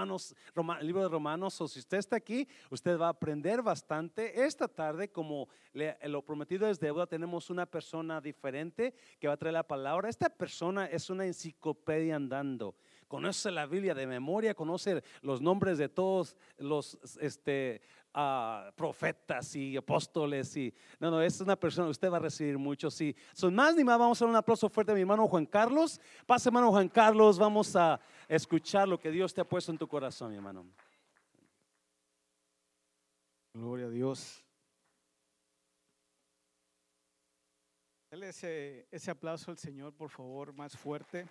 Romanos, el libro de Romanos, o si usted está aquí, usted va a aprender bastante. Esta tarde, como lo prometido es deuda, tenemos una persona diferente que va a traer la palabra. Esta persona es una enciclopedia andando conoce la Biblia de memoria, conoce los nombres de todos los este, uh, profetas y apóstoles. Y, no, no, es una persona, usted va a recibir mucho. Sí. Son más ni más, vamos a dar un aplauso fuerte a mi hermano Juan Carlos. Pase, hermano Juan Carlos, vamos a escuchar lo que Dios te ha puesto en tu corazón, mi hermano. Gloria a Dios. Dale ese, ese aplauso al Señor, por favor, más fuerte.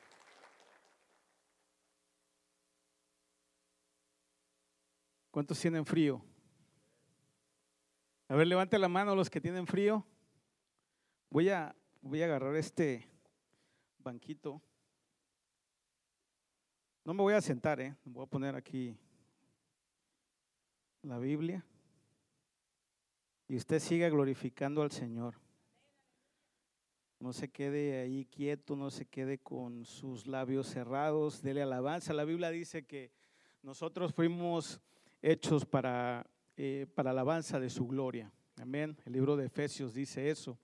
¿Cuántos tienen frío? A ver, levante la mano los que tienen frío. Voy a, voy a agarrar este banquito. No me voy a sentar, ¿eh? Voy a poner aquí la Biblia. Y usted siga glorificando al Señor. No se quede ahí quieto, no se quede con sus labios cerrados, dele alabanza. La Biblia dice que nosotros fuimos hechos para eh, para alabanza de su gloria. Amén. El libro de Efesios dice eso.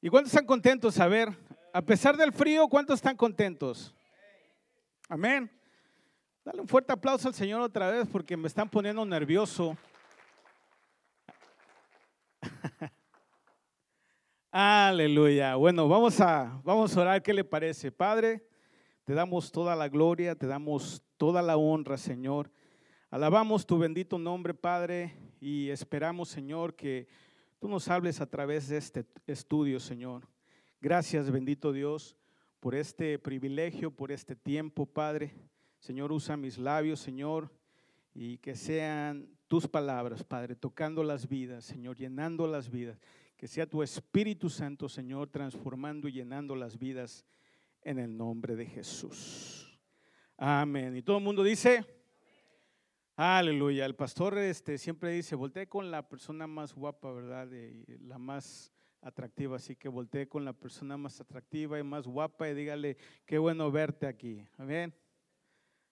¿Y cuántos están contentos? A ver, a pesar del frío, ¿cuántos están contentos? Amén. Dale un fuerte aplauso al Señor otra vez porque me están poniendo nervioso. Aleluya. Bueno, vamos a, vamos a orar. ¿Qué le parece? Padre, te damos toda la gloria, te damos toda la honra, Señor. Alabamos tu bendito nombre, Padre, y esperamos, Señor, que tú nos hables a través de este estudio, Señor. Gracias, bendito Dios, por este privilegio, por este tiempo, Padre. Señor, usa mis labios, Señor, y que sean tus palabras, Padre, tocando las vidas, Señor, llenando las vidas. Que sea tu Espíritu Santo, Señor, transformando y llenando las vidas en el nombre de Jesús. Amén. Y todo el mundo dice... Aleluya. El pastor este, siempre dice, volteé con la persona más guapa, ¿verdad? Y la más atractiva. Así que volteé con la persona más atractiva y más guapa y dígale, qué bueno verte aquí. Amén.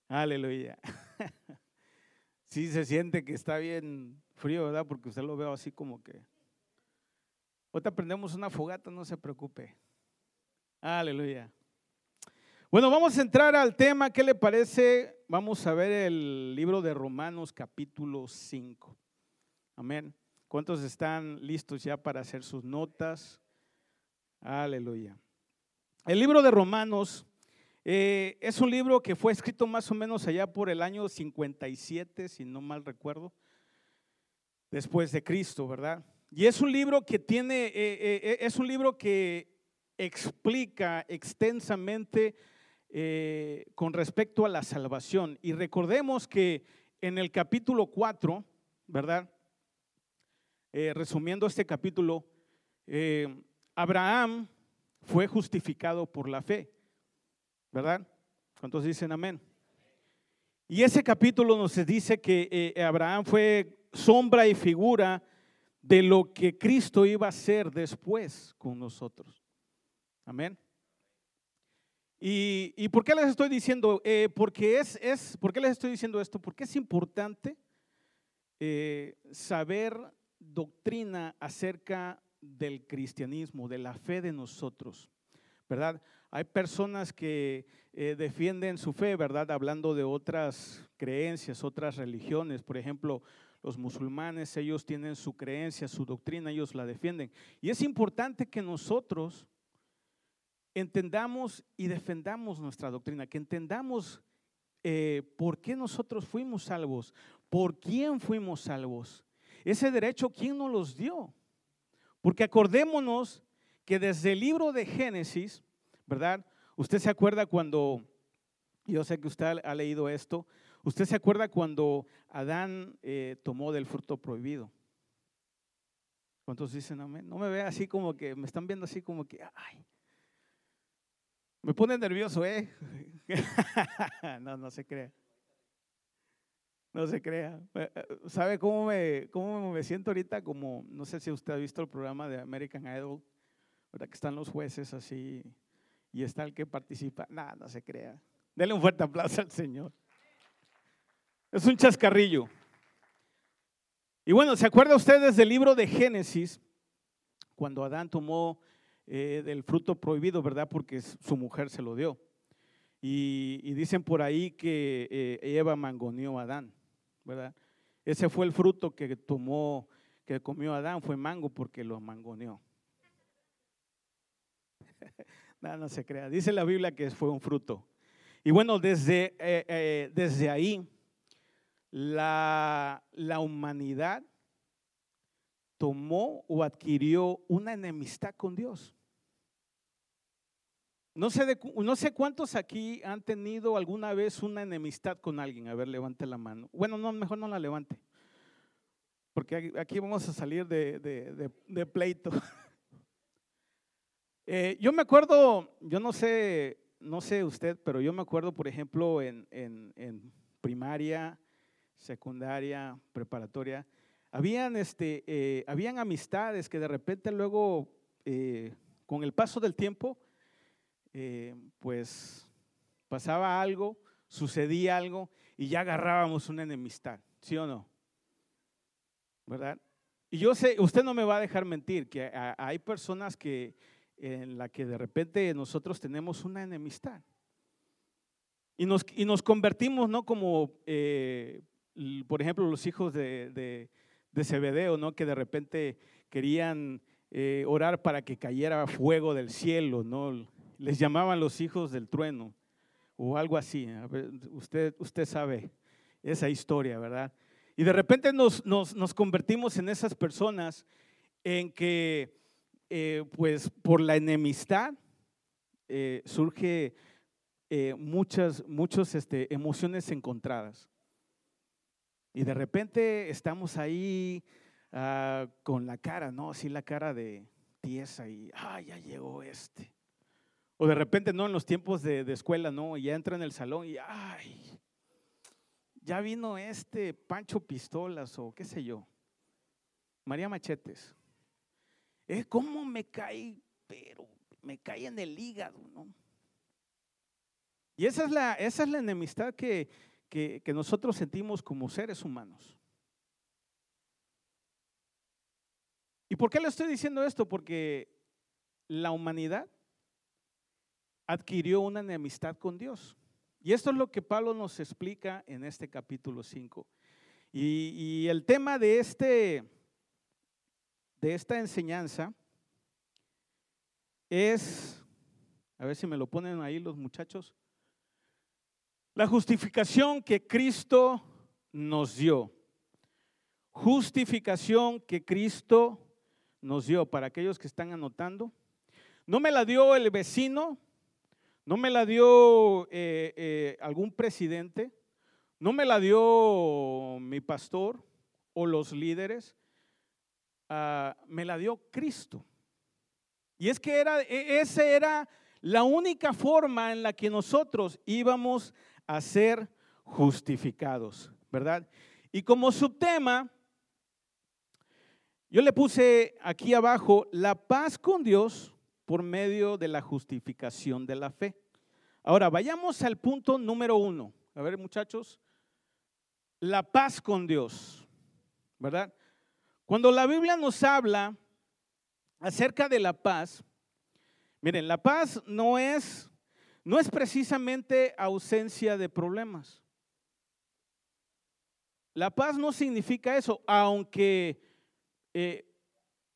Aleluya. Sí se siente que está bien frío, ¿verdad? Porque usted lo veo así como que... Ahorita prendemos una fogata, no se preocupe. Aleluya. Bueno, vamos a entrar al tema. ¿Qué le parece? Vamos a ver el libro de Romanos capítulo 5. Amén. ¿Cuántos están listos ya para hacer sus notas? Aleluya. El libro de Romanos eh, es un libro que fue escrito más o menos allá por el año 57, si no mal recuerdo, después de Cristo, ¿verdad? Y es un libro que tiene, eh, eh, es un libro que explica extensamente con respecto a la salvación. Y recordemos que en el capítulo 4, ¿verdad? Eh, resumiendo este capítulo, eh, Abraham fue justificado por la fe, ¿verdad? ¿Cuántos dicen amén? Y ese capítulo nos dice que Abraham fue sombra y figura de lo que Cristo iba a hacer después con nosotros. Amén. ¿Y, por qué les estoy diciendo? Eh, porque es, es, ¿Por qué les estoy diciendo esto? Porque es importante eh, saber doctrina acerca del cristianismo, de la fe de nosotros, ¿verdad? Hay personas que eh, defienden su fe, ¿verdad? Hablando de otras creencias, otras religiones, por ejemplo, los musulmanes, ellos tienen su creencia, su doctrina, ellos la defienden. Y es importante que nosotros entendamos y defendamos nuestra doctrina, que entendamos eh, por qué nosotros fuimos salvos, por quién fuimos salvos. Ese derecho, ¿quién nos los dio? Porque acordémonos que desde el libro de Génesis, ¿verdad? Usted se acuerda cuando, yo sé que usted ha leído esto, usted se acuerda cuando Adán eh, tomó del fruto prohibido. ¿Cuántos dicen amén? No me ve así como que, me están viendo así como que, ay, me pone nervioso, ¿eh? no, no se crea. No se crea. Eh, eh, ¿Sabe cómo me, cómo me siento ahorita? Como, no sé si usted ha visto el programa de American Idol, ¿verdad? Que están los jueces así y está el que participa. Nada, no se crea. Dele un fuerte aplauso al Señor. Es un chascarrillo. Y bueno, ¿se acuerda ustedes del libro de Génesis? Cuando Adán tomó eh, del fruto prohibido, ¿verdad? Porque su mujer se lo dio. Y, dicen por ahí que Eva mangoneó a Adán, ¿verdad? Ese fue el fruto que tomó, que comió Adán, fue mango porque lo mangoneó. no, se crea. Dice la Biblia que fue un fruto. Y bueno, desde, eh, desde ahí, la, la humanidad tomó o adquirió una enemistad con Dios. No sé, no sé cuántos aquí han tenido alguna vez una enemistad con alguien. A ver, levante la mano. Bueno, no, mejor no la levante. Porque aquí vamos a salir de, pleito. Eh, yo me acuerdo, yo no sé, no sé usted, pero yo me acuerdo, por ejemplo, en, en primaria, secundaria, preparatoria, habían, este, eh, habían amistades que de repente luego, eh, con el paso del tiempo, eh, pues pasaba algo, sucedía algo y ya agarrábamos una enemistad, ¿sí o no? ¿Verdad? Y yo sé, usted no me va a dejar mentir, que hay personas que en la que de repente nosotros tenemos una enemistad. Y nos, y nos convertimos, ¿no? Como, por ejemplo, los hijos de de Zebedeo, ¿no? Que de repente querían eh, orar para que cayera fuego del cielo, ¿no? Les llamaban los hijos del trueno o algo así. usted, usted sabe esa historia, ¿verdad? Y de repente nos, nos, convertimos en esas personas en que, eh, pues, por la enemistad eh, surge muchas, muchas este, emociones encontradas. Y de repente estamos ahí ah, con la cara, ¿no? Así la cara de tiesa y, ah, ya llegó este. O de repente, ¿no? En los tiempos de, escuela, ¿no? Y ya entra en el salón y, ay, ya vino este Pancho Pistolas o qué sé yo. María Machetes. Es como me cae, pero me cae en el hígado, ¿no? Y esa es la, esa es la enemistad que, que, nosotros sentimos como seres humanos. ¿Y por qué le estoy diciendo esto? Porque la humanidad adquirió una enemistad con Dios. Y esto es lo que Pablo nos explica en este capítulo 5. Y, y, el tema de, este, de esta enseñanza es, a ver si me lo ponen ahí los muchachos, la justificación que Cristo nos dio. Justificación que Cristo nos dio. Para aquellos que están anotando. No me la dio el vecino, no me la dio eh, eh, algún presidente, no me la dio mi pastor o los líderes, ah, me la dio Cristo. Y es que era, e, esa era la única forma en la que nosotros íbamos a ser justificados, ¿verdad? Y como subtema, yo le puse aquí abajo la paz con Dios por medio de la justificación de la fe. Ahora, vayamos al punto número uno. A ver, muchachos, la paz con Dios, ¿verdad? Cuando la Biblia nos habla acerca de la paz, miren, la paz no es no es precisamente ausencia de problemas. La paz no significa eso, aunque eh,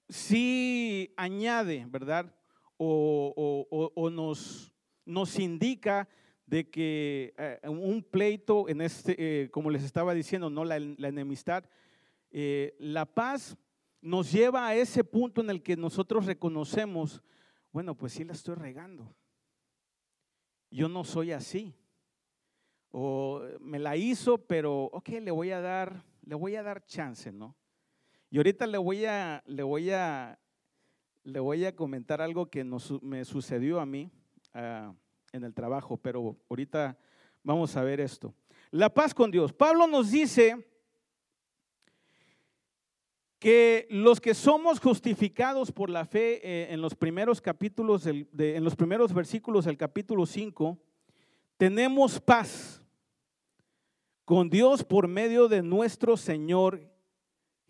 sí añade, ¿verdad? O, nos, indica de que eh, un pleito en este, eh, como les estaba diciendo, no la, enemistad, la paz nos lleva a ese punto en el que nosotros reconocemos, bueno, pues sí la estoy regando yo no soy así. O me la hizo, pero ok, le voy a dar, le voy a dar chance, ¿no? Y ahorita le voy a, le voy a, le voy a comentar algo que me sucedió a mí ah, en el trabajo, pero ahorita vamos a ver esto. La paz con Dios. Pablo nos dice que los que somos justificados por la fe eh, en los primeros capítulos, en los primeros versículos del capítulo 5, tenemos paz con Dios por medio de nuestro Señor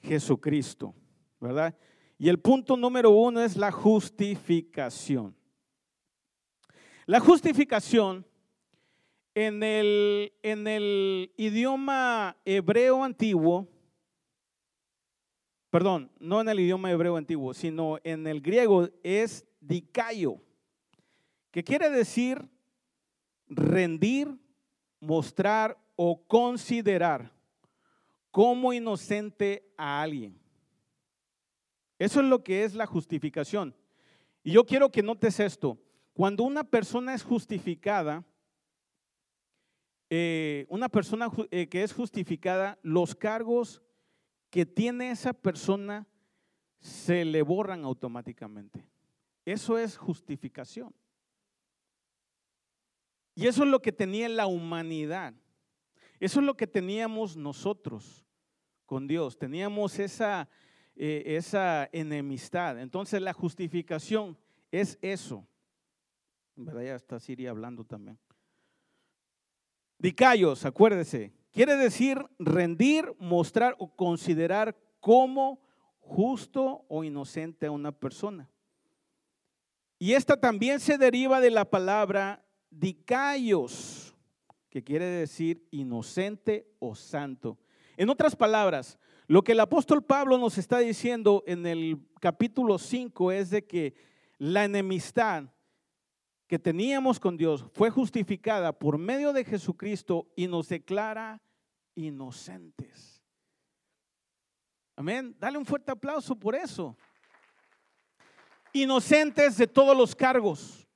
Jesucristo, ¿verdad? Y el punto número uno es la justificación. La justificación en el, en el idioma hebreo antiguo, perdón, no en el idioma hebreo antiguo, sino en el griego es dikaio, que quiere decir rendir, mostrar o considerar como inocente a alguien. Eso es lo que es la justificación. Y yo quiero que notes esto. Cuando una persona es justificada, eh, una persona eh, que es justificada, los cargos que tiene esa persona se le borran automáticamente. Eso es justificación. Y eso es lo que tenía la humanidad. Eso es lo que teníamos nosotros con Dios. Teníamos esa, eh, esa enemistad. Entonces la justificación es eso. ¿Verdad? Ya está Siria hablando también. Dicayos, acuérdese, quiere decir rendir, mostrar o considerar como justo o inocente a una persona. Y esta también se deriva de la palabra dicayos, que quiere decir inocente o santo. En otras palabras, lo que el apóstol Pablo nos está diciendo en el capítulo 5 es de que la enemistad que teníamos con Dios fue justificada por medio de Jesucristo y nos declara inocentes. Amén. Dale un fuerte aplauso por eso. Inocentes de todos los cargos.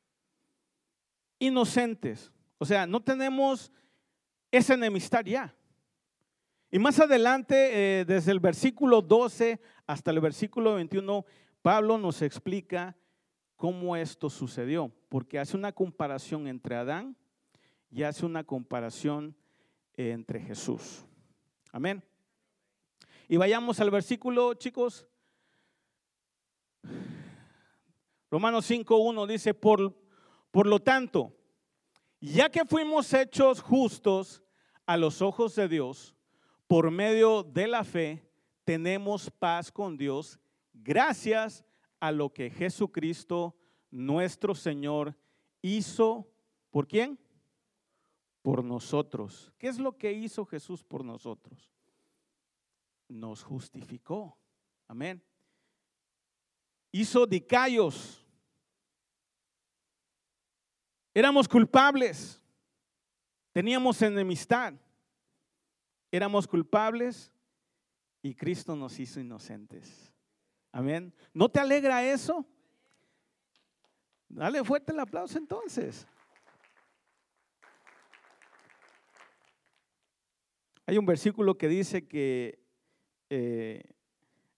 Inocentes. O sea, no tenemos esa enemistad ya. Y más adelante, eh, desde el versículo 12 hasta el versículo 21, Pablo nos explica cómo esto sucedió, porque hace una comparación entre Adán y hace una comparación entre Jesús. Amén. Y vayamos al versículo, chicos. Romanos 5.1 dice, por, por lo tanto, ya que fuimos hechos justos a los ojos de Dios, por medio de la fe, tenemos paz con Dios gracias a lo que Jesucristo, nuestro Señor, hizo. ¿Por quién? Por nosotros. ¿Qué es lo que hizo Jesús por nosotros? Nos justificó. Amén. Hizo dicayos. Éramos culpables. Teníamos enemistad. Éramos culpables y Cristo nos hizo inocentes. Amén. ¿No te alegra eso? Dale fuerte el aplauso entonces. Hay un versículo que dice que eh,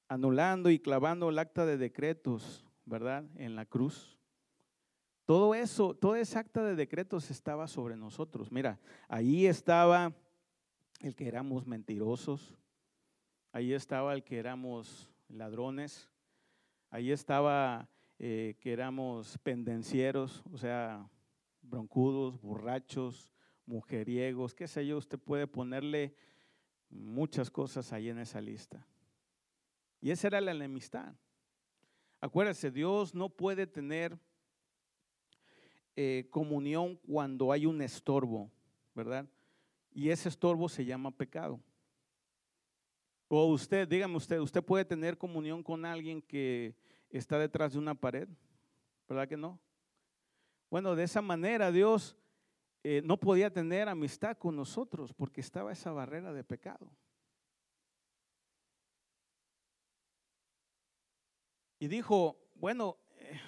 anulando y clavando el acta de decretos, ¿verdad? En la cruz. Todo eso, toda esa acta de decretos estaba sobre nosotros. Mira, ahí estaba el que éramos mentirosos, ahí estaba el que éramos ladrones, ahí estaba eh, que éramos pendencieros, o sea, broncudos, borrachos, mujeriegos, qué sé yo, usted puede ponerle muchas cosas ahí en esa lista. Y esa era la enemistad. Acuérdese, Dios no puede tener eh, comunión cuando hay un estorbo, ¿verdad? Y ese estorbo se llama pecado. O usted, dígame usted, usted puede tener comunión con alguien que está detrás de una pared, ¿verdad que no? Bueno, de esa manera Dios eh, no podía tener amistad con nosotros porque estaba esa barrera de pecado. Y dijo, bueno, eh,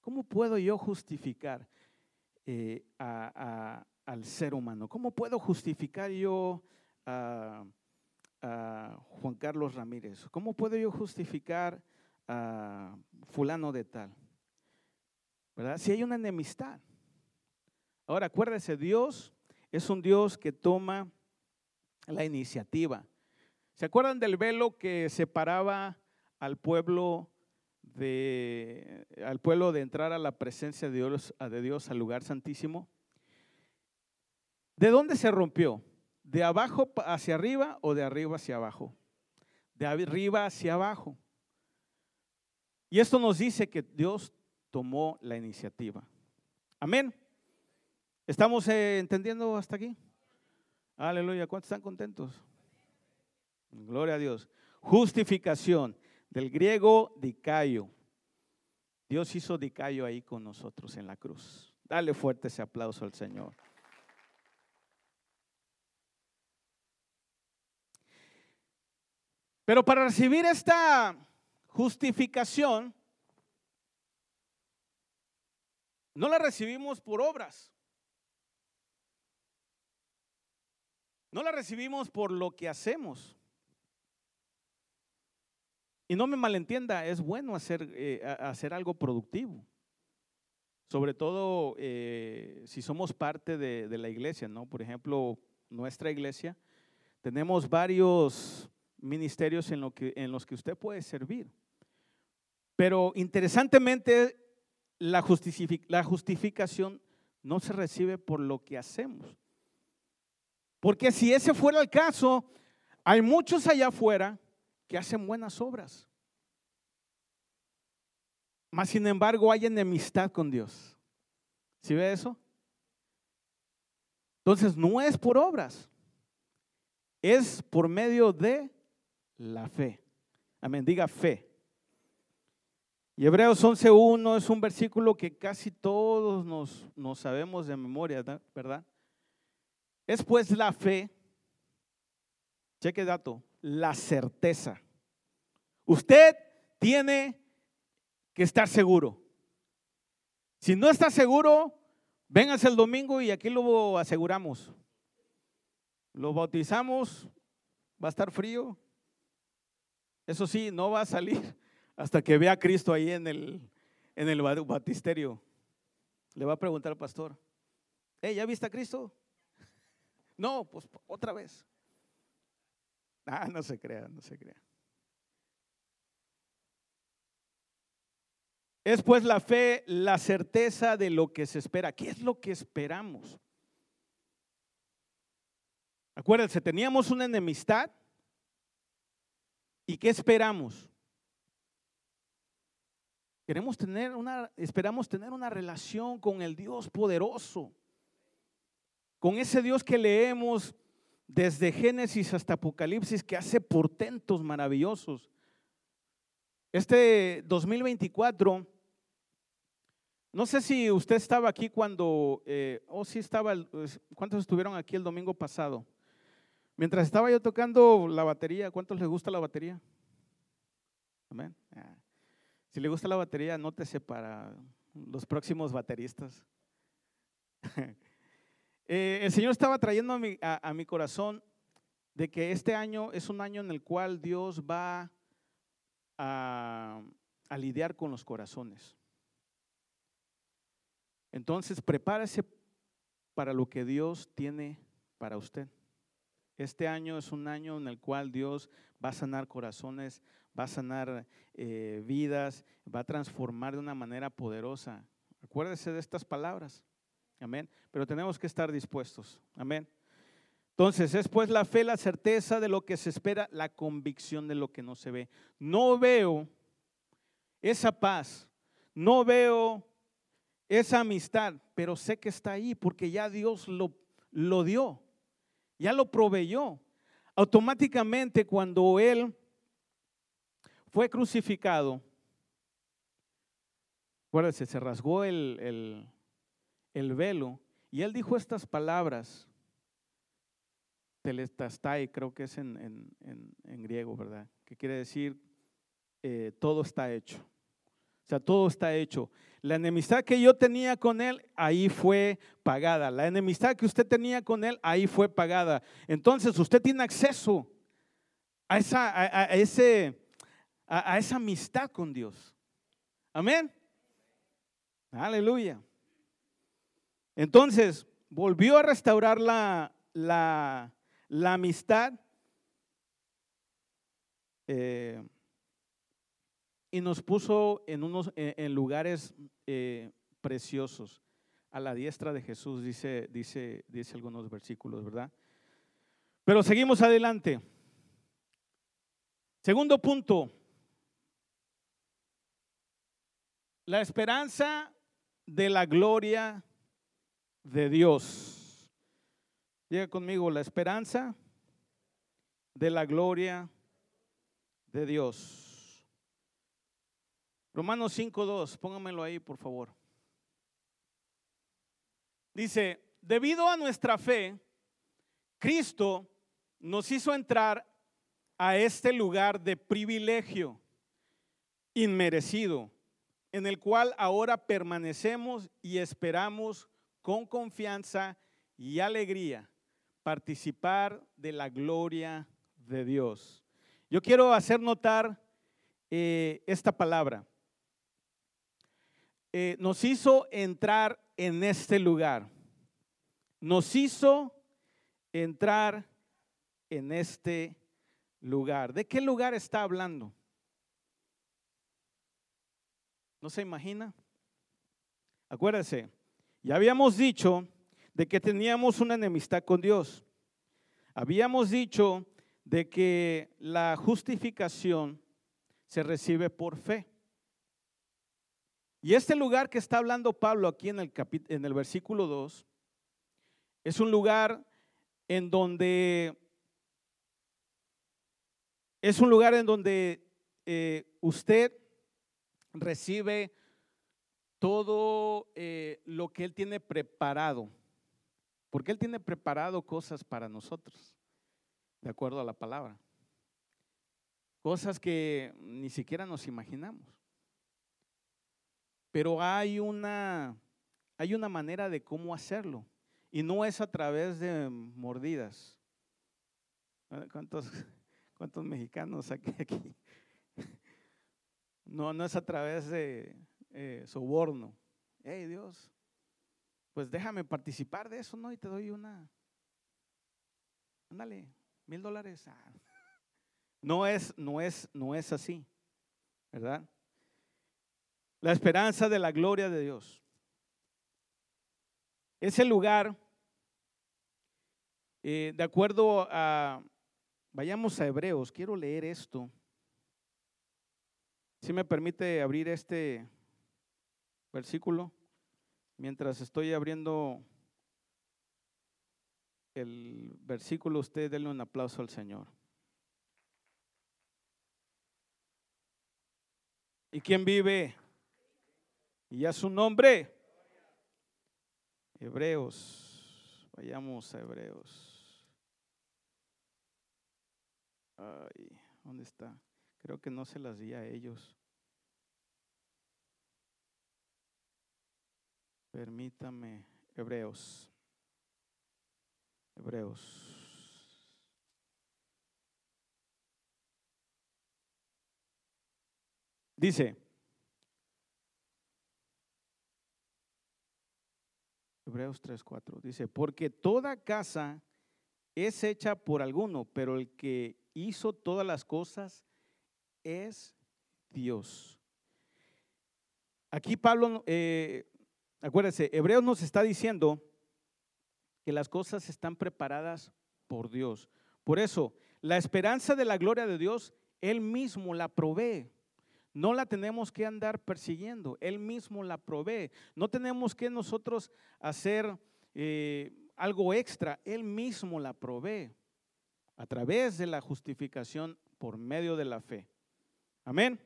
¿cómo puedo yo justificar eh, al ser humano? ¿Cómo puedo justificar yo a Juan Carlos Ramírez? ¿Cómo puedo yo justificar a fulano de tal? ¿Verdad? Si hay una enemistad. Ahora, acuérdese, Dios es un Dios que toma la iniciativa. ¿Se acuerdan del velo que separaba al pueblo de, al pueblo de entrar a la presencia de Dios al lugar santísimo? ¿De dónde se rompió? ¿De abajo hacia arriba o de arriba hacia abajo? De arriba hacia abajo. Y esto nos dice que Dios tomó la iniciativa. Amén. ¿Estamos eh, entendiendo hasta aquí? Aleluya. ¿Cuántos están contentos? Gloria a Dios. Justificación del griego dicayo. Dios hizo dicayo ahí con nosotros en la cruz. Dale fuerte ese aplauso al Señor. Pero para recibir esta justificación, no la recibimos por obras. No la recibimos por lo que hacemos. Y no me malentienda, es bueno hacer, eh, hacer algo productivo. Sobre todo eh, si somos parte de, de, la iglesia, ¿no? Por ejemplo, nuestra iglesia, tenemos varios ministerios en, que, en los que usted puede servir. Pero interesantemente, la, la justificación no se recibe por lo que hacemos. Porque si ese fuera el caso, hay muchos allá afuera que hacen buenas obras. Mas sin embargo hay enemistad con Dios. ¿Sí ve eso? Entonces no es por obras, es por medio de la fe. Amén, diga fe. Y Hebreos 11.1 es un versículo que casi todos nos, nos sabemos de memoria, ¿verdad? Es pues la fe, cheque dato, la certeza. Usted tiene que estar seguro. Si no está seguro, véngase el domingo y aquí lo aseguramos. Lo bautizamos, va a estar frío. Eso sí, no va a salir hasta que vea a Cristo ahí en el, en el batisterio. Le va a preguntar al pastor, ¿ya viste a Cristo? No, pues otra vez. Ah, no se crea, no se crea. Es pues la fe, la certeza de lo que se espera. ¿Qué es lo que esperamos? Acuérdense, teníamos una enemistad. ¿Y qué esperamos? Queremos tener una, esperamos tener una relación con el Dios poderoso, con ese Dios que leemos desde Génesis hasta Apocalipsis, que hace portentos maravillosos. Este 2024, no sé si usted estaba aquí cuando, eh, o si estaba, ¿cuántos estuvieron aquí el domingo pasado? Mientras estaba yo tocando la batería, ¿cuántos les gusta la batería? Amén. Ah. Si le gusta la batería, anótese para los próximos bateristas. Eh, el Señor estaba trayendo a mi, a mi corazón de que este año es un año en el cual Dios va a, lidiar con los corazones. Entonces, prepárese para lo que Dios tiene para usted. Este año es un año en el cual Dios va a sanar corazones, va a sanar eh, vidas, va a transformar de una manera poderosa. Acuérdese de estas palabras. Amén. Pero tenemos que estar dispuestos. Amén. Entonces, es pues la fe, la certeza de lo que se espera, la convicción de lo que no se ve. No veo esa paz, no veo esa amistad, pero sé que está ahí porque ya Dios lo, lo dio, ya lo proveyó. Automáticamente cuando Él fue crucificado, acuérdense, se rasgó el, el, el velo y Él dijo estas palabras telestastai, creo que es en, griego, ¿verdad? Que quiere decir eh, todo está hecho. Todo está hecho. La enemistad que yo tenía con él, ahí fue pagada. La enemistad que usted tenía con él, ahí fue pagada. Entonces usted tiene acceso a esa, a, esa amistad con Dios. Amén. Aleluya. Entonces, volvió a restaurar la, la, la amistad eh, y nos puso en, unos, en, lugares eh, preciosos a la diestra de Jesús, dice, dice, dice algunos versículos, ¿verdad? Pero seguimos adelante. Segundo punto. La esperanza de la gloria de Dios. Llega conmigo la esperanza de la gloria de Dios. Romanos 5.2, póngamelo ahí, por favor. Dice, debido a nuestra fe, Cristo nos hizo entrar a este lugar de privilegio inmerecido, en el cual ahora permanecemos y esperamos con confianza y alegría participar de la gloria de Dios. Yo quiero hacer notar eh, esta palabra. Eh, nos hizo entrar en este lugar. Nos hizo entrar en este lugar. ¿De qué lugar está hablando? ¿No se imagina? Acuérdese, ya habíamos dicho de que teníamos una enemistad con Dios. Habíamos dicho de que la justificación se recibe por fe. Y este lugar que está hablando Pablo aquí en el, en el versículo 2 es un lugar en donde es un lugar en donde eh, usted recibe todo eh, lo que Él tiene preparado, porque Él tiene preparado cosas para nosotros, de acuerdo a la palabra, cosas que ni siquiera nos imaginamos. Pero hay una, hay una manera de cómo hacerlo. Y no es a través de mordidas. ¿Cuántos, cuántos mexicanos aquí, aquí? No, no es a través de eh, soborno. Hey Dios, pues déjame participar de eso, ¿no? Y te doy una, ándale, mil dólares. Ah. No es, no es, no es así, ¿verdad? La esperanza de la gloria de Dios. Ese lugar, eh, de acuerdo a, vayamos a Hebreos, quiero leer esto. Si me permite abrir este versículo, mientras estoy abriendo el versículo, usted denle un aplauso al Señor. ¿Y quién vive? Y a su nombre. Hebreos, vayamos a Hebreos. Ay, ¿dónde está? Creo que no se las di a ellos. Permítame, Hebreos. Hebreos. Dice, Hebreos 3:4 dice, porque toda casa es hecha por alguno, pero el que hizo todas las cosas es Dios. Aquí Pablo, eh, acuérdense, Hebreos nos está diciendo que las cosas están preparadas por Dios. Por eso, la esperanza de la gloria de Dios, Él mismo la provee. No la tenemos que andar persiguiendo, Él mismo la provee. No tenemos que nosotros hacer eh, algo extra, Él mismo la provee a través de la justificación por medio de la fe. Amén.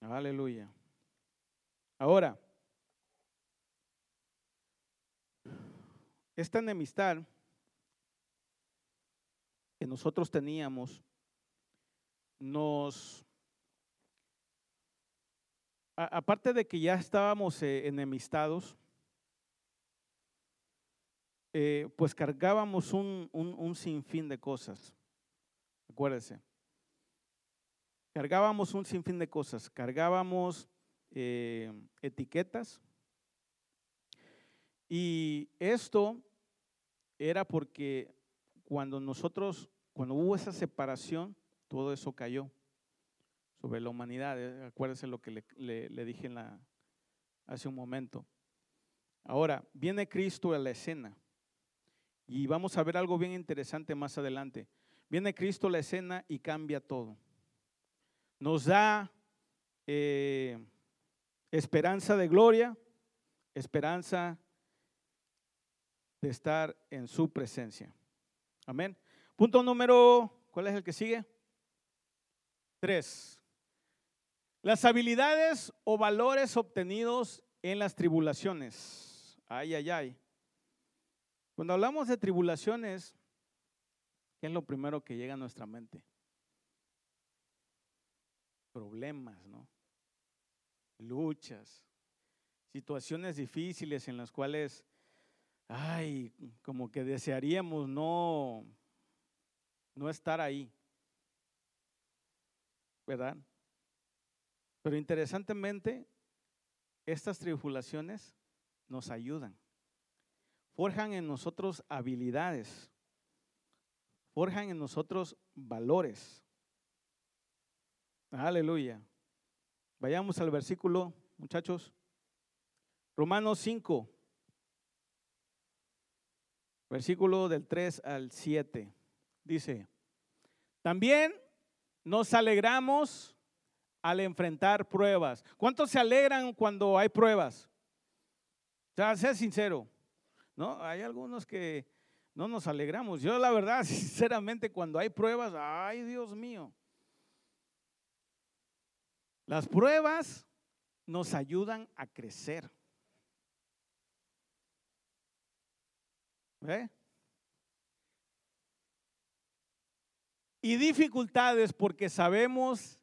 Aleluya. Ahora, esta enemistad que nosotros teníamos nos, aparte de que ya estábamos eh, enemistados, eh, pues cargábamos un, un, sinfín de cosas. Acuérdense. Cargábamos un sinfín de cosas. Cargábamos eh, etiquetas. Y esto era porque cuando nosotros, cuando hubo esa separación, todo eso cayó sobre la humanidad. Eh, acuérdense lo que le, dije hace un momento. Ahora, viene Cristo a la escena. Y vamos a ver algo bien interesante más adelante. Viene Cristo a la escena y cambia todo. Nos da eh, esperanza de gloria, esperanza de estar en su presencia. Amén. Punto número, ¿cuál es el que sigue? Tres. Las habilidades o valores obtenidos en las tribulaciones. Ay, ay, ay. Cuando hablamos de tribulaciones, ¿qué es lo primero que llega a nuestra mente? Problemas, ¿no? Luchas, situaciones difíciles en las cuales, ay, como que desearíamos no, no estar ahí. ¿Verdad? Pero interesantemente, estas tribulaciones nos ayudan. Forjan en nosotros habilidades. Forjan en nosotros valores. Aleluya. Vayamos al versículo, muchachos. Romanos 5, versículo del 3 al 7. Dice, también nos alegramos al enfrentar pruebas. ¿Cuántos se alegran cuando hay pruebas? O sea, sé sincero. ¿no? Hay algunos que no nos alegramos. Yo la verdad, sinceramente, cuando hay pruebas, ay Dios mío. Las pruebas nos ayudan a crecer. ¿Ve? Y dificultades porque sabemos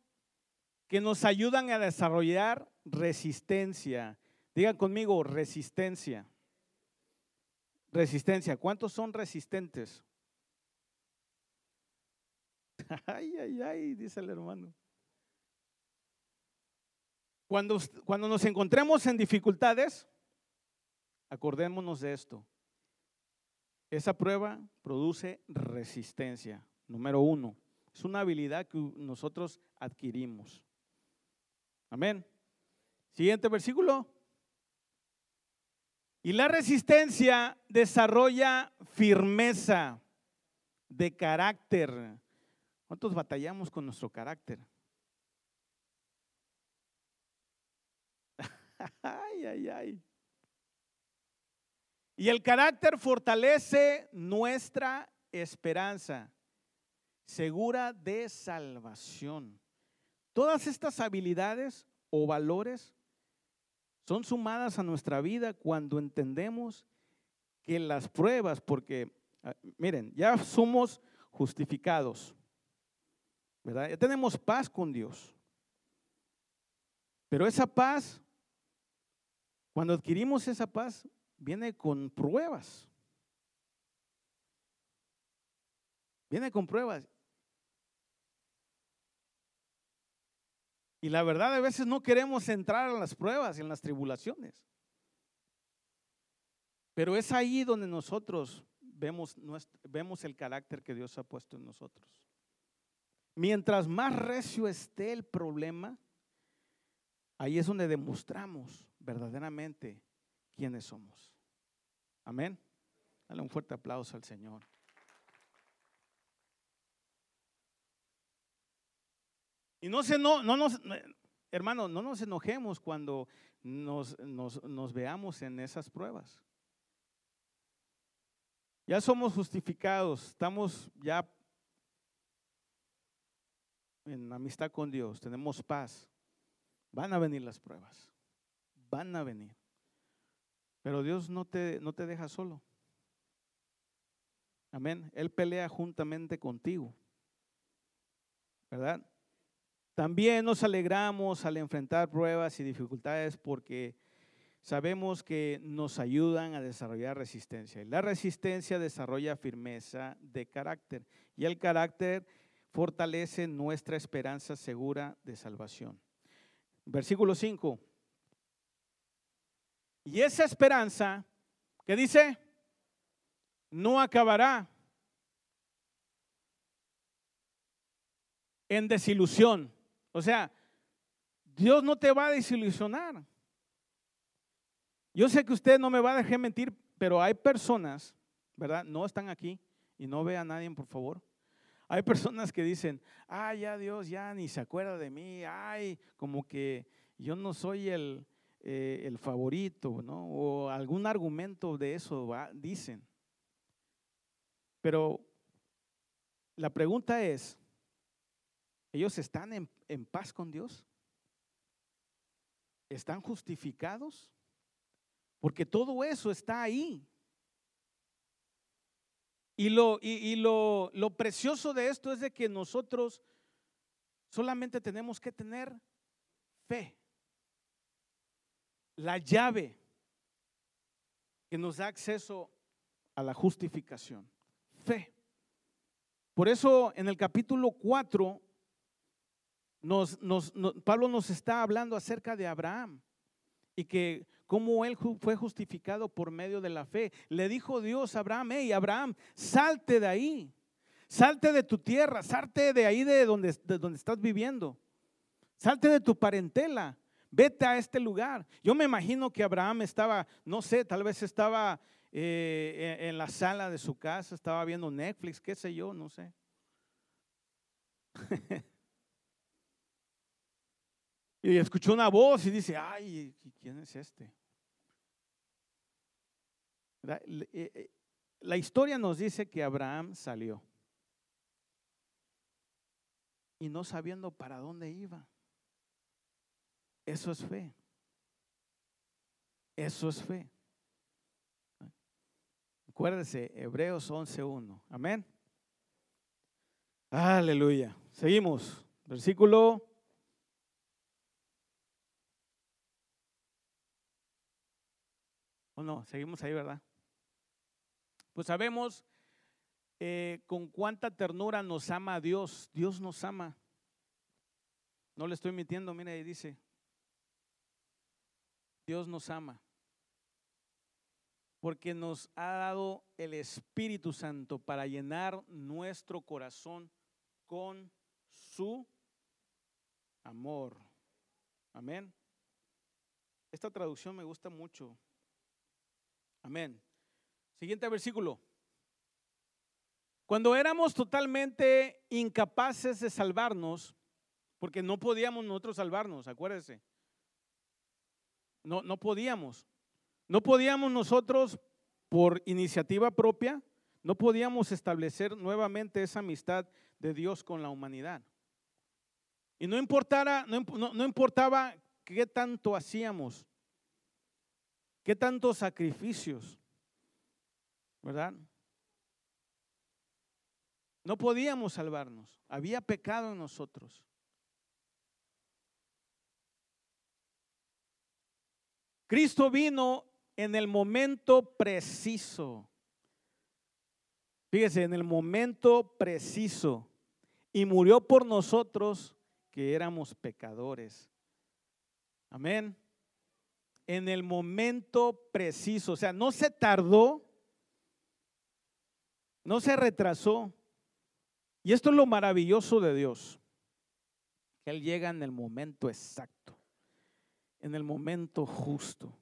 que nos ayudan a desarrollar resistencia. Digan conmigo, resistencia. Resistencia. ¿Cuántos son resistentes? Ay, ay, ay, dice el hermano. Cuando, cuando nos encontremos en dificultades, acordémonos de esto. Esa prueba produce resistencia, número uno. Es una habilidad que nosotros adquirimos. Amén. Siguiente versículo. Y la resistencia desarrolla firmeza de carácter. ¿Cuántos batallamos con nuestro carácter? ay, ay, ay. Y el carácter fortalece nuestra esperanza, segura de salvación. Todas estas habilidades o valores son sumadas a nuestra vida cuando entendemos que las pruebas, porque ah, miren, ya somos justificados, ¿verdad? Ya tenemos paz con Dios. Pero esa paz, cuando adquirimos esa paz, viene con pruebas. Viene con pruebas. Y la verdad, a veces no queremos entrar en las pruebas, en las tribulaciones. Pero es ahí donde nosotros vemos, vemos el carácter que Dios ha puesto en nosotros. Mientras más recio esté el problema, ahí es donde demostramos verdaderamente quiénes somos. Amén. Dale un fuerte aplauso al Señor. Y no se no, no nos, hermano, no nos enojemos cuando nos, nos veamos en esas pruebas. Ya somos justificados, estamos ya en amistad con Dios, tenemos paz. Van a venir las pruebas, van a venir. Pero Dios no te, no te deja solo. Amén. Él pelea juntamente contigo. ¿Verdad? También nos alegramos al enfrentar pruebas y dificultades porque sabemos que nos ayudan a desarrollar resistencia. Y la resistencia desarrolla firmeza de carácter y el carácter fortalece nuestra esperanza segura de salvación. Versículo 5. Y esa esperanza, ¿qué dice? No acabará en desilusión. O sea, Dios no te va a desilusionar. Yo sé que usted no me va a dejar mentir, pero hay personas ¿verdad? No están aquí y no ve a nadie, por favor. Hay personas que dicen, ay, ya Dios ya ni se acuerda de mí, ay, como que yo no soy el, eh, el favorito, ¿no? O algún argumento de eso dicen. Pero la pregunta es, ¿ellos están en, paz con Dios? ¿Están justificados? Porque todo eso está ahí. Y, lo, y, lo, lo precioso de esto es de que nosotros solamente tenemos que tener fe. La llave que nos da acceso a la justificación. Fe. Por eso en el capítulo 4 nos, Pablo nos está hablando acerca de Abraham y que cómo él fue justificado por medio de la fe. Le dijo Dios a Abraham, hey Abraham, salte de ahí, salte de tu tierra, salte de ahí de donde, donde estás viviendo, salte de tu parentela, vete a este lugar. Yo me imagino que Abraham estaba, no sé, tal vez estaba eh, en la sala de su casa, estaba viendo Netflix, qué sé yo, no sé. y escuchó una voz y dice, ay, ¿quién es este? Eh, eh, la historia nos dice que Abraham salió y no sabiendo para dónde iba. Eso es fe. Eso es fe. Acuérdese, Hebreos 11.1. Amén. Aleluya. Seguimos. Versículo ¿O no? Seguimos ahí, ¿verdad? Pues sabemos eh, con cuánta ternura nos ama Dios. Dios nos ama. No le estoy mintiendo, mire ahí dice. Dios nos ama. Porque nos ha dado el Espíritu Santo para llenar nuestro corazón con su amor. Amén. Esta traducción me gusta mucho. Amén. Siguiente versículo. Cuando éramos totalmente incapaces de salvarnos, porque no podíamos nosotros salvarnos, acuérdense. No, no podíamos. No podíamos nosotros, por iniciativa propia, no podíamos establecer nuevamente esa amistad de Dios con la humanidad. Y no, importara, no, no importaba qué tanto hacíamos, qué tantos sacrificios, ¿verdad? No podíamos salvarnos, había pecado en nosotros. Cristo vino en el momento preciso. Fíjese, en el momento preciso. Y murió por nosotros que éramos pecadores. Amén. En el momento preciso. O sea, no se tardó no se retrasó. Y esto es lo maravilloso de Dios, que Él llega en el momento exacto, en el momento justo.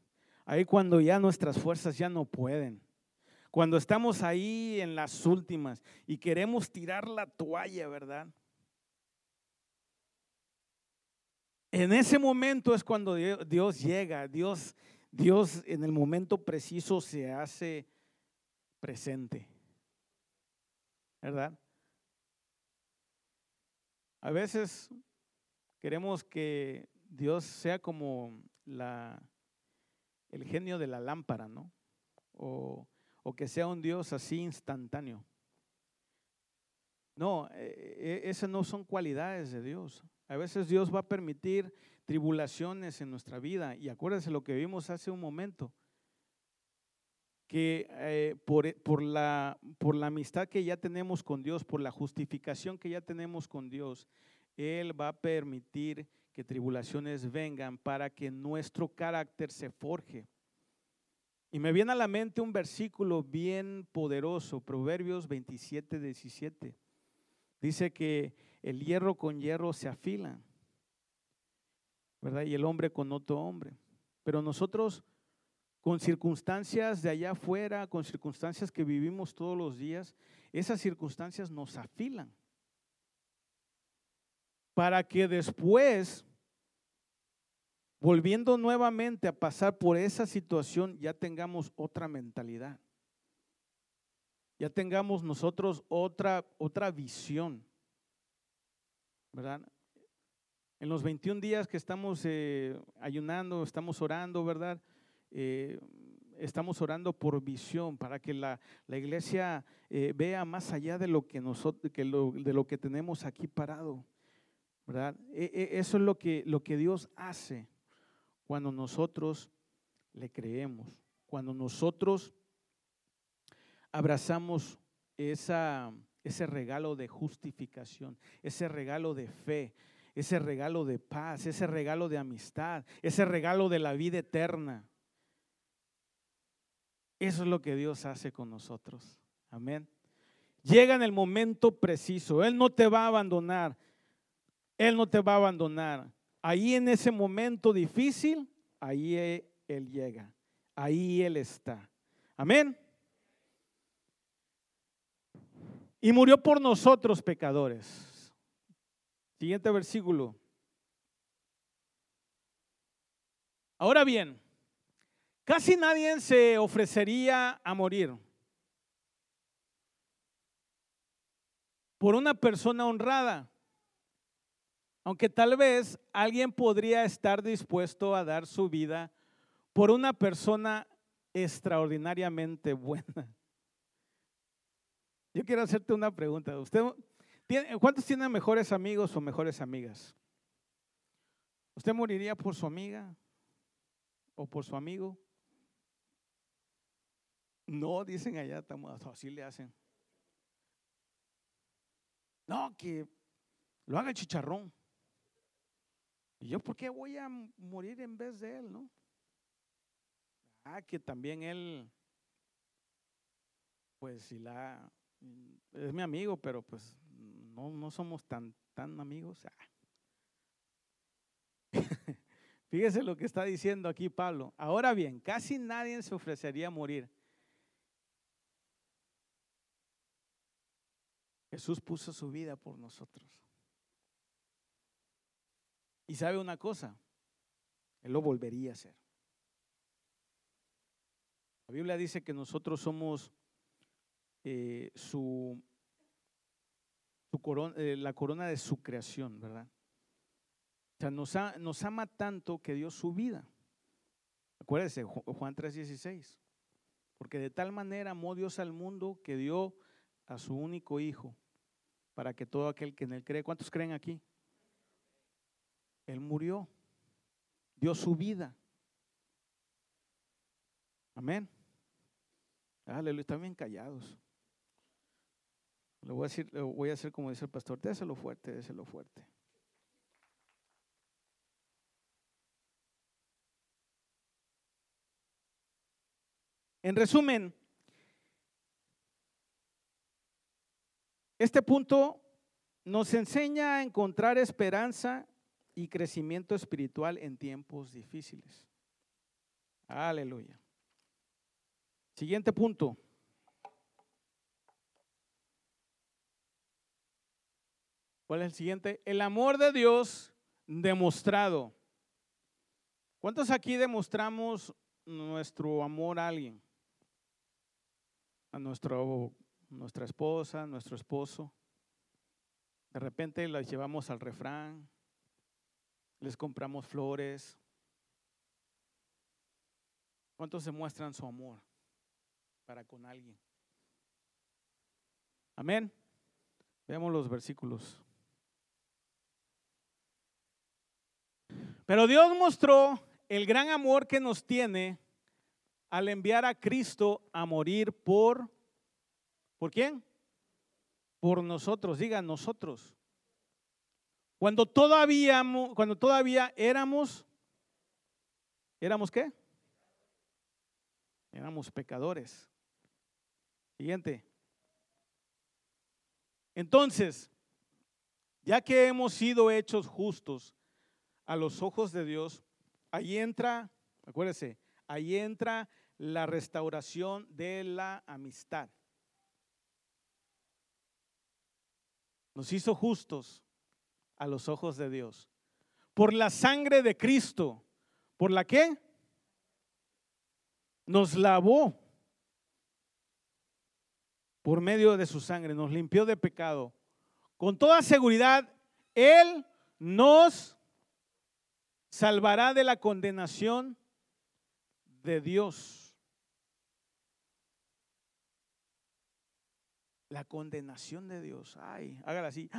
Ahí cuando ya nuestras fuerzas ya no pueden. Cuando estamos ahí en las últimas y queremos tirar la toalla, ¿verdad? En ese momento es cuando Dios llega, Dios, Dios en el momento preciso se hace presente. ¿verdad? A veces queremos que Dios sea como el genio de la lámpara, ¿no? O, o que sea un Dios así instantáneo. No, e, e, esas no son cualidades de Dios. A veces Dios va a permitir tribulaciones en nuestra vida. Y acuérdense lo que vimos hace un momento que eh, por, por, la, por la amistad que ya tenemos con Dios, por la justificación que ya tenemos con Dios, Él va a permitir que tribulaciones vengan para que nuestro carácter se forje. Y me viene a la mente un versículo bien poderoso, Proverbios 27, 17. Dice que el hierro con hierro se afila, ¿verdad? Y el hombre con otro hombre. Pero nosotros con circunstancias de allá afuera, con circunstancias que vivimos todos los días, esas circunstancias nos afilan. Para que después, volviendo nuevamente a pasar por esa situación, ya tengamos otra mentalidad. Ya tengamos nosotros otra, otra visión. ¿Verdad? En los 21 días que estamos eh, ayunando, estamos orando, ¿verdad? Eh, estamos orando por visión para que la, iglesia eh, vea más allá de lo que nosotros, que de lo que tenemos aquí parado. ¿verdad? E, e, eso es lo que, lo que Dios hace cuando nosotros le creemos, cuando nosotros abrazamos esa, ese regalo de justificación, ese regalo de fe, ese regalo de paz, ese regalo de amistad, ese regalo de la vida eterna. Eso es lo que Dios hace con nosotros. Amén. Llega en el momento preciso. Él no te va a abandonar. Él no te va a abandonar. Ahí en ese momento difícil, ahí e, Él llega. Ahí Él está. Amén. Y murió por nosotros pecadores. Siguiente versículo. Ahora bien, Casi nadie se ofrecería a morir por una persona honrada, aunque tal vez alguien podría estar dispuesto a dar su vida por una persona extraordinariamente buena. Yo quiero hacerte una pregunta. ¿Usted, ¿Cuántos tienen mejores amigos o mejores amigas? ¿Usted moriría por su amiga o por su amigo? No, dicen allá, estamos, así le hacen. No, que lo haga el chicharrón. ¿Y yo por qué voy a morir en vez de él, no? Ah, que también él, pues si la, es mi amigo, pero pues no, no somos tan, tan amigos. Ah. Fíjese lo que está diciendo aquí Pablo. Ahora bien, casi nadie se ofrecería a morir Jesús puso su vida por nosotros. Y sabe una cosa, Él lo volvería a hacer. La Biblia dice que nosotros somos eh, su, corona, eh, la corona de su creación, ¿verdad? O sea, nos, nos ama tanto que dio su vida. Acuérdese, Juan 3:16. Porque de tal manera amó Dios al mundo que dio a su único hijo para que todo aquel que en él cree, ¿cuántos creen aquí? Él murió, dio su vida. Amén. Aleluya, están bien callados. Lo voy a decir, lo voy a hacer como dice el pastor, déselo fuerte, déselo fuerte. En resumen, Este punto nos enseña a encontrar esperanza y crecimiento espiritual en tiempos difíciles. Aleluya. Siguiente punto. ¿Cuál es el siguiente? El amor de Dios demostrado. ¿Cuántos aquí demostramos nuestro amor a alguien? A nuestro nuestra esposa, nuestro esposo. De repente las llevamos al refrán, les compramos flores. ¿Cuántos demuestran su amor para con alguien? Amén. Veamos los versículos. Pero Dios mostró el gran amor que nos tiene al enviar a Cristo a morir por ¿Por quién? Por nosotros, diga nosotros. Cuando todavía, cuando todavía éramos, ¿éramos qué? Éramos pecadores. Siguiente. Entonces, ya que hemos sido hechos justos a los ojos de Dios, ahí entra, acuérdese, ahí entra la restauración de la amistad. Nos hizo justos a los ojos de Dios. Por la sangre de Cristo. ¿Por la qué? Nos lavó por medio de su sangre, nos limpió de pecado. Con toda seguridad, Él nos salvará de la condenación de Dios. La condenación de Dios. Ay, hágala así.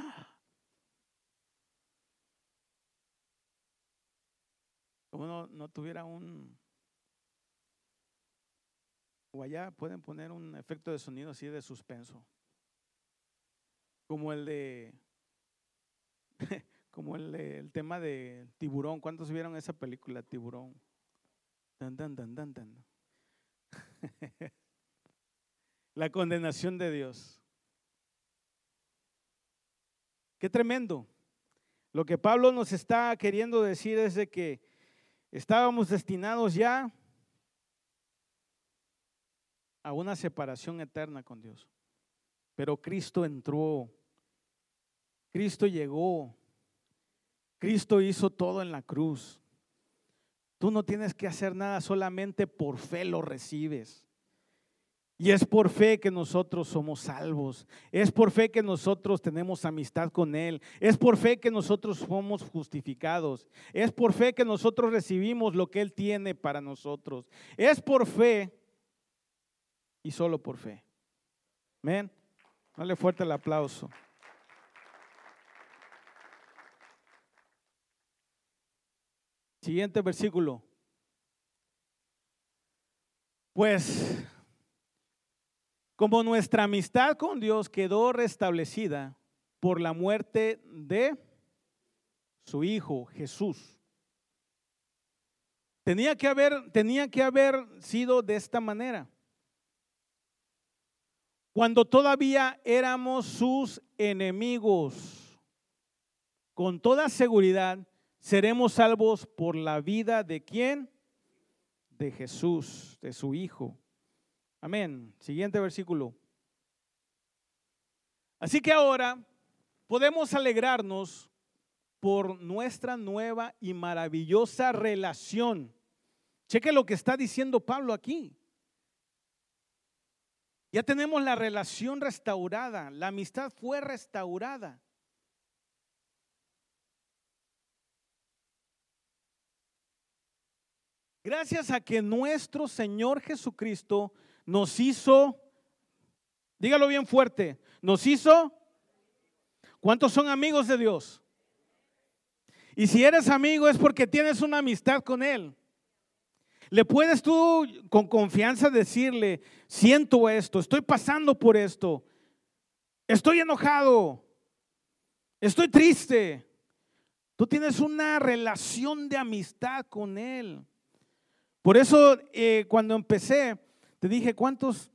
Como no, no tuviera un... O allá pueden poner un efecto de sonido así de suspenso. Como el de... Como el, el tema de Tiburón. ¿Cuántos vieron esa película, Tiburón? La condenación de Dios. Qué tremendo. Lo que Pablo nos está queriendo decir es de que estábamos destinados ya a una separación eterna con Dios. Pero Cristo entró, Cristo llegó, Cristo hizo todo en la cruz. Tú no tienes que hacer nada, solamente por fe lo recibes. Y es por fe que nosotros somos salvos. Es por fe que nosotros tenemos amistad con Él. Es por fe que nosotros somos justificados. Es por fe que nosotros recibimos lo que Él tiene para nosotros. Es por fe y solo por fe. Amén. Dale fuerte el aplauso. Siguiente versículo. Pues, como nuestra amistad con Dios quedó restablecida por la muerte de su Hijo Jesús, tenía que haber, tenía que haber sido de esta manera. Cuando todavía éramos sus enemigos, con toda seguridad, seremos salvos por la vida de quién? De Jesús, de su Hijo. Amén. Siguiente versículo. Así que ahora podemos alegrarnos por nuestra nueva y maravillosa relación. Cheque lo que está diciendo Pablo aquí. Ya tenemos la relación restaurada, la amistad fue restaurada. Gracias a que nuestro Señor Jesucristo nos hizo, dígalo bien fuerte, nos hizo, ¿cuántos son amigos de Dios? Y si eres amigo es porque tienes una amistad con Él. Le puedes tú con confianza decirle, siento esto, estoy pasando por esto, estoy enojado, estoy triste. Tú tienes una relación de amistad con Él. Por eso eh, cuando empecé, te dije, ¿cuántos,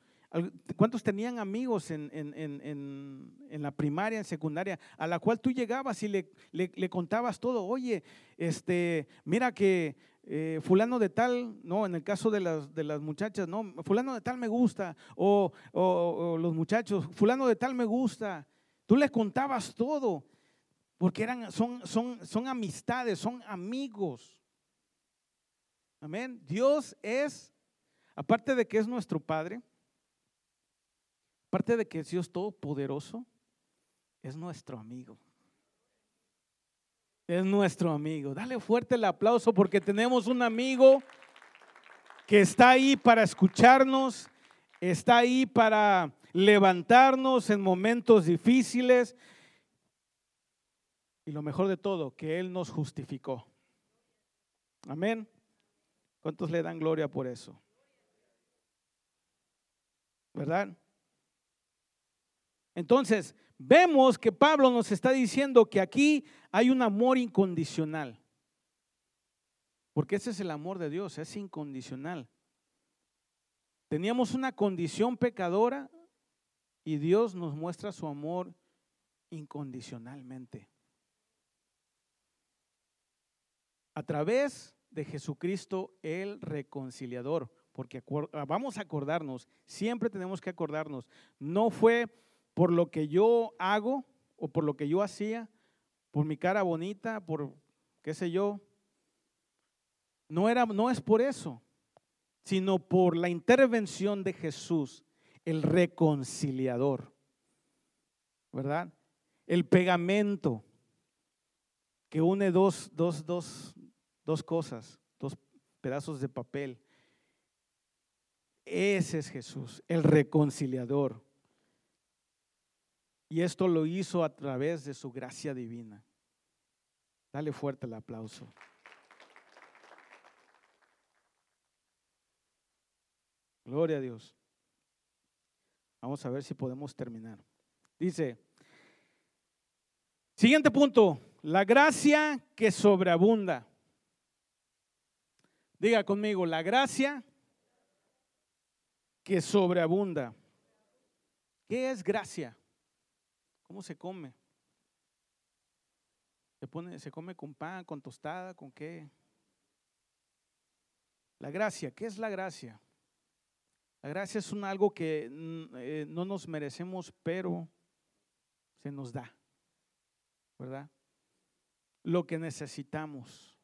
cuántos tenían amigos en, la primaria, en secundaria, a la cual tú llegabas y le, contabas todo? Oye, este, mira que eh, fulano de tal, no, en el caso de las, de las muchachas, no, fulano de tal me gusta, o, los muchachos, fulano de tal me gusta. Tú les contabas todo, porque eran, son, son, son amistades, son amigos. Amén. Dios es, aparte de que es nuestro Padre, aparte de que es Dios todopoderoso, es nuestro amigo. Es nuestro amigo. Dale fuerte el aplauso porque tenemos un amigo que está ahí para escucharnos, está ahí para levantarnos en momentos difíciles. Y lo mejor de todo, que Él nos justificó. Amén. ¿Cuántos le dan gloria por eso? ¿Verdad? Entonces, vemos que Pablo nos está diciendo que aquí hay un amor incondicional. Porque ese es el amor de Dios, es incondicional. Teníamos una condición pecadora y Dios nos muestra su amor incondicionalmente. A través de Jesucristo el reconciliador, porque ah, vamos a acordarnos, siempre tenemos que acordarnos, no fue por lo que yo hago o por lo que yo hacía, por mi cara bonita, por qué sé yo. No era no es por eso, sino por la intervención de Jesús, el reconciliador. ¿Verdad? El pegamento que une dos, dos, dos, dos cosas, dos pedazos de papel. Ese es Jesús, el reconciliador. Y esto lo hizo a través de su gracia divina. Dale fuerte el aplauso. Gloria a Dios. Vamos a ver si podemos terminar. Dice, siguiente punto, la gracia que sobreabunda. Diga conmigo, la gracia que sobreabunda. ¿Qué es gracia? ¿Cómo se come? Se, pone, se come con pan, con tostada, con qué? La gracia, ¿qué es la gracia? La gracia es un algo que mm, eh, no nos merecemos, pero se nos da, ¿verdad? Lo que necesitamos.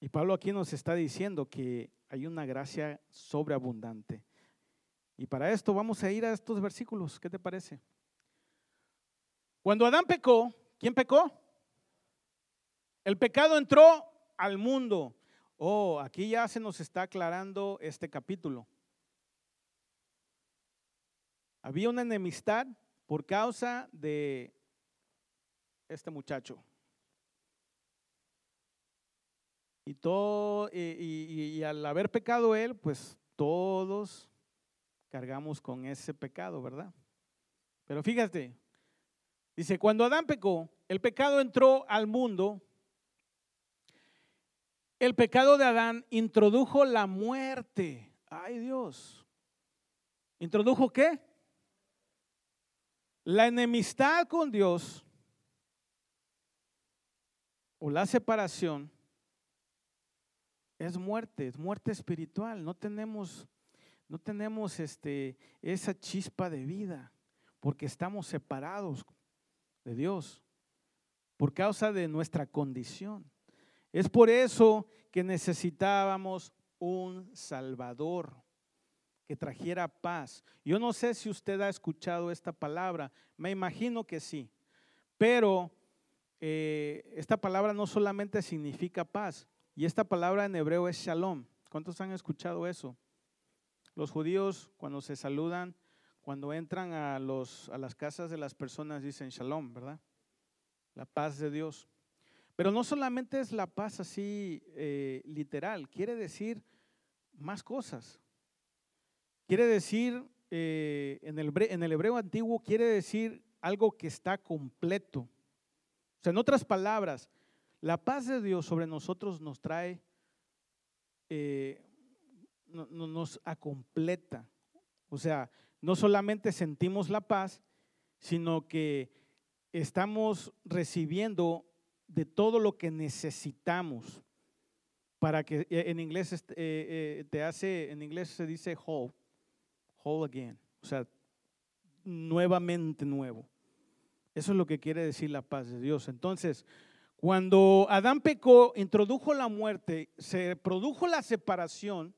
Y Pablo aquí nos está diciendo que hay una gracia sobreabundante. Y para esto vamos a ir a estos versículos. ¿Qué te parece? Cuando Adán pecó, ¿quién pecó? El pecado entró al mundo. Oh, aquí ya se nos está aclarando este capítulo. Había una enemistad por causa de este muchacho. Y, todo, y, al haber pecado él, pues todos cargamos con ese pecado, ¿verdad? Pero fíjate, dice, cuando Adán pecó, el pecado entró al mundo. El pecado de Adán introdujo la muerte. Ay Dios. ¿Introdujo qué? La enemistad con Dios o la separación es muerte, es muerte espiritual. No tenemos, no tenemos este, esa chispa de vida porque estamos separados de Dios por causa de nuestra condición. Es por eso que necesitábamos un Salvador que trajera paz. Yo no sé si usted ha escuchado esta palabra, me imagino que sí, pero eh, esta palabra no solamente significa paz, y esta palabra en hebreo es shalom. ¿Cuántos han escuchado eso? Los judíos cuando se saludan, cuando entran a, los, a las casas de las personas dicen shalom, ¿verdad? La paz de Dios. Pero no solamente es la paz así eh, literal, quiere decir más cosas. Quiere decir, eh, en, el, en el hebreo antiguo, quiere decir algo que está completo. O sea, en otras palabras, la paz de Dios sobre nosotros nos trae, eh, nos acompleta. O sea, no solamente sentimos la paz, sino que estamos recibiendo de todo lo que necesitamos para que eh, en inglés eh, te hace, en inglés se dice whole, whole again, o sea, nuevamente nuevo. Eso es lo que quiere decir la paz de Dios. Entonces, cuando Adán pecó, introdujo la muerte, se produjo la separación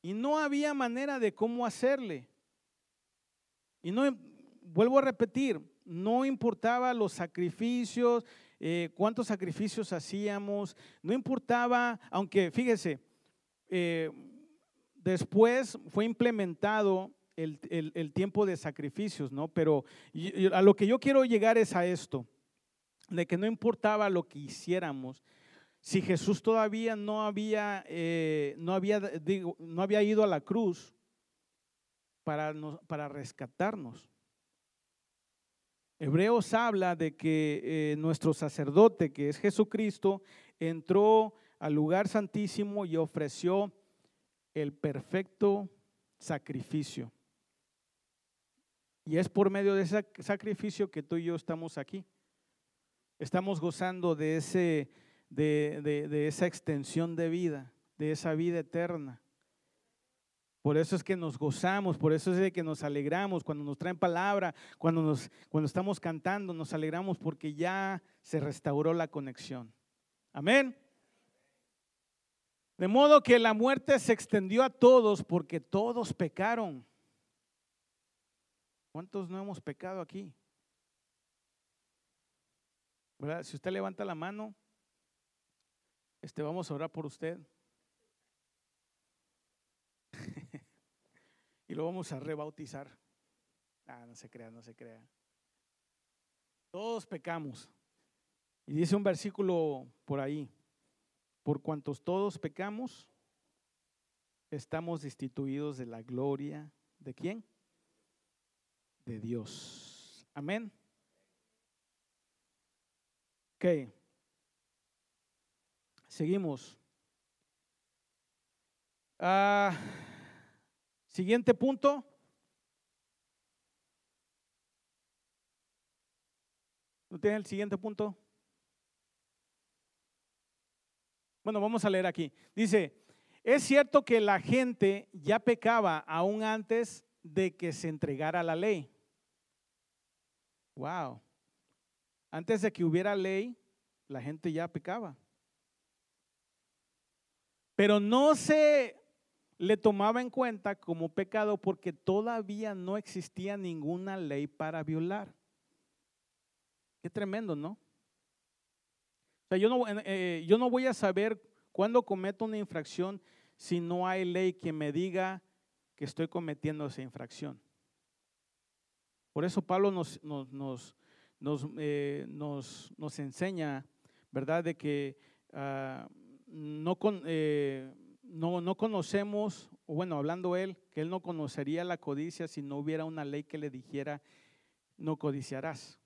y no había manera de cómo hacerle. Y no, vuelvo a repetir, no importaba los sacrificios, eh, cuántos sacrificios hacíamos, no importaba, aunque fíjese, eh, después fue implementado el, tiempo de sacrificios, ¿no? Pero a lo que yo quiero llegar es a esto de que no importaba lo que hiciéramos, si Jesús todavía no había, eh, no había, digo, no había ido a la cruz para, para rescatarnos. Hebreos habla de que eh, nuestro sacerdote, que es Jesucristo, entró al lugar santísimo y ofreció el perfecto sacrificio. Y es por medio de ese sacrificio que tú y yo estamos aquí. Estamos gozando de, ese, de, de esa extensión de vida, de esa vida eterna. Por eso es que nos gozamos, por eso es de que nos alegramos cuando nos traen palabra, cuando, nos, cuando estamos cantando, nos alegramos porque ya se restauró la conexión. Amén. De modo que la muerte se extendió a todos porque todos pecaron. ¿Cuántos no hemos pecado aquí? Si usted levanta la mano, este, vamos a orar por usted. y lo vamos a rebautizar. Ah, no se crea, no se crea. Todos pecamos. Y dice un versículo por ahí, por cuantos todos pecamos, estamos destituidos de la gloria de quién? De Dios. Amén. Ok. Seguimos. Ah. Siguiente punto. ¿No tiene el siguiente punto? Bueno, vamos a leer aquí. Dice, es cierto que la gente ya pecaba aún antes de que se entregara la ley. Wow. Antes de que hubiera ley, la gente ya pecaba. Pero no se le tomaba en cuenta como pecado porque todavía no existía ninguna ley para violar. Qué tremendo, ¿no? O sea, yo no, eh, voy a saber cuándo cometo una infracción si no hay ley que me diga que estoy cometiendo esa infracción. Por eso Pablo nos, nos, nos, eh, enseña, ¿verdad?, de que ah, no con, eh, no, no conocemos, o bueno, hablando él, que él no conocería la codicia si no hubiera una ley que le dijera, no codiciarás.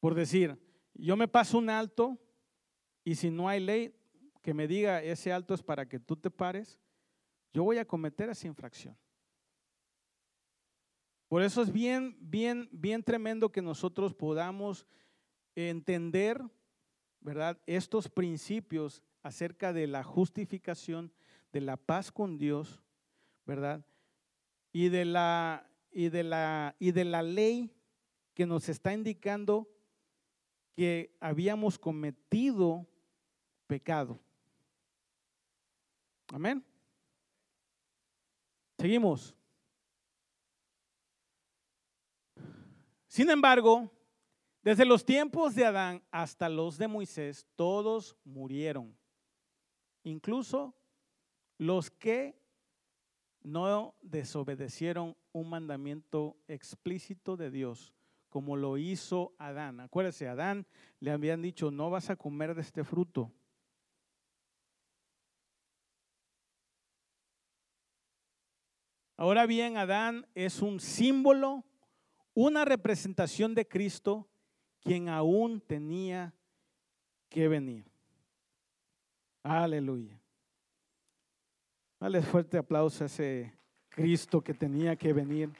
Por decir, yo me paso un alto y si no hay ley que me diga ese alto es para que tú te pares, yo voy a cometer esa infracción. Por eso es bien, bien, bien tremendo que nosotros podamos entender, ¿verdad? Estos principios acerca de la justificación, de la paz con Dios, ¿verdad? Y de la, y de la, y de la ley que nos está indicando que habíamos cometido pecado. Amén. Seguimos. Sin embargo, desde los tiempos de Adán hasta los de Moisés, todos murieron incluso los que no desobedecieron un mandamiento explícito de Dios, como lo hizo Adán. Acuérdese, Adán le habían dicho, no vas a comer de este fruto. Ahora bien, Adán es un símbolo, una representación de Cristo, quien aún tenía que venir. Aleluya. Dale fuerte aplauso a ese Cristo que tenía que venir.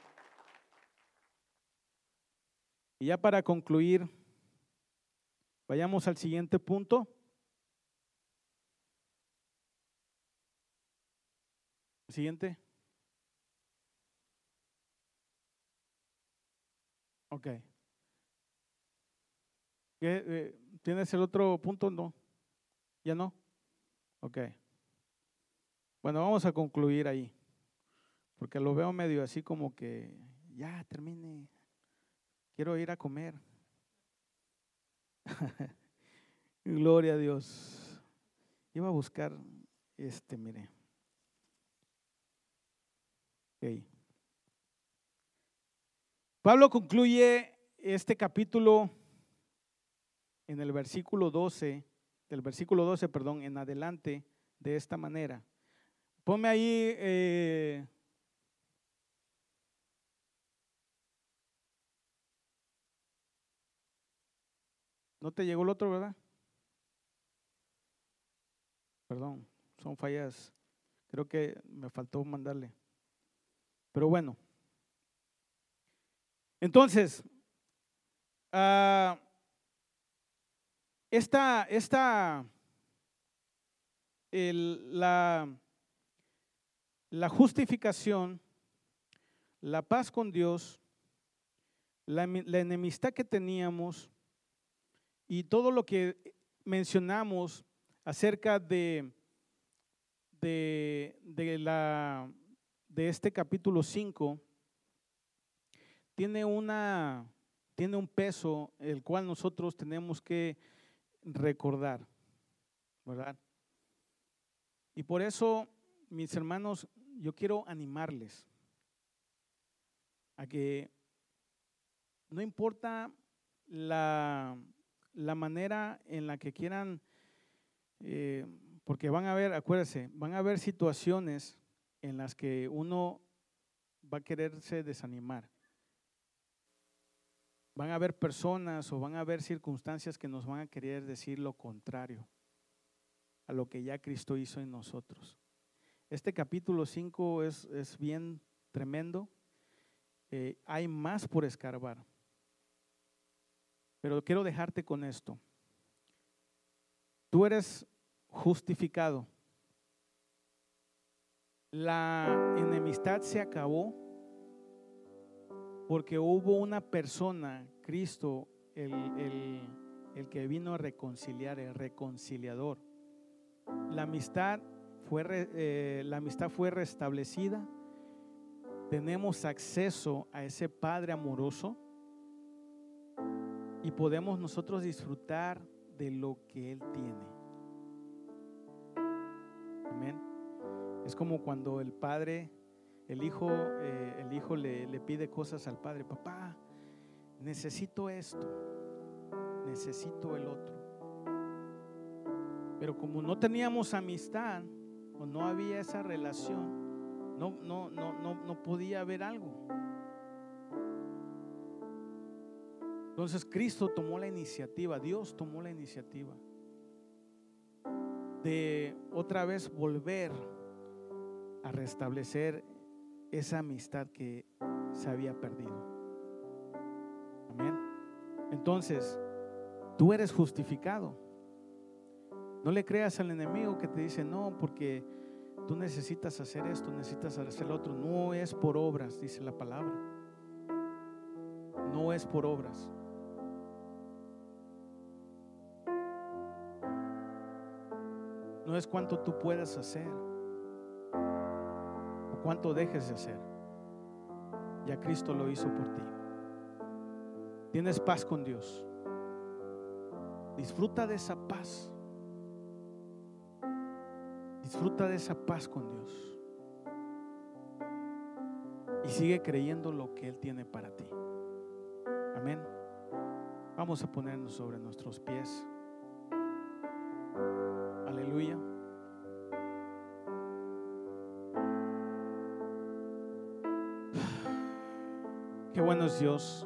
Y ya para concluir, vayamos al siguiente punto. Siguiente. Ok. Eh, ¿Tienes el otro punto? No. ¿Ya no? Ok. Bueno, vamos a concluir ahí, porque lo veo medio así como que ya termine, quiero ir a comer. Gloria a Dios. Iba a buscar este, mire. Okay. Pablo concluye este capítulo en el versículo 12 del versículo 12, perdón, en adelante de esta manera. Ponme ahí eh, ¿No te llegó el otro, verdad? Perdón, son fallas. Creo que me faltó mandarle. Pero bueno, Entonces, ah, esta, esta, la, la justificación, la paz con Dios, la, enemistad que teníamos y todo lo que mencionamos acerca de, de, de, la, de este capítulo 5 tiene, una, tiene un peso el cual nosotros tenemos que recordar, ¿verdad? Y por eso, mis hermanos, yo quiero animarles a que no importa la, manera en la que quieran, eh, porque van a ver, acuérdense, van a haber situaciones en las que uno va a quererse desanimar. Van a haber personas o van a haber circunstancias que nos van a querer decir lo contrario a lo que ya Cristo hizo en nosotros. Este capítulo 5 es, es, bien tremendo. Eh, hay más por escarbar. Pero quiero dejarte con esto. Tú eres justificado. La enemistad se acabó porque hubo una persona, Cristo, el, que vino a reconciliar, el reconciliador. La amistad fue, eh, la amistad fue restablecida. Tenemos acceso a ese Padre amoroso y podemos nosotros disfrutar de lo que Él tiene. Amén. Es como cuando el padre, el hijo, eh, el hijo le, le pide cosas al padre, papá, necesito esto, necesito el otro. Pero como no teníamos amistad o no había esa relación, no, no, no, no, no podía haber algo. Entonces Cristo tomó la iniciativa, Dios tomó la iniciativa de otra vez volver a restablecer esa amistad que se había perdido. Amén. Entonces, tú eres justificado. No le creas al enemigo que te dice, no, porque tú necesitas hacer esto, necesitas hacer lo otro. No es por obras, dice la palabra. No es por obras. no es cuánto tú puedas hacer cuánto dejes de hacer. Ya Cristo lo hizo por ti. Tienes paz con Dios. Disfruta de esa paz. Disfruta de esa paz con Dios. Y sigue creyendo lo que Él tiene para ti. Amén. Vamos a ponernos sobre nuestros pies. Aleluya. Dios.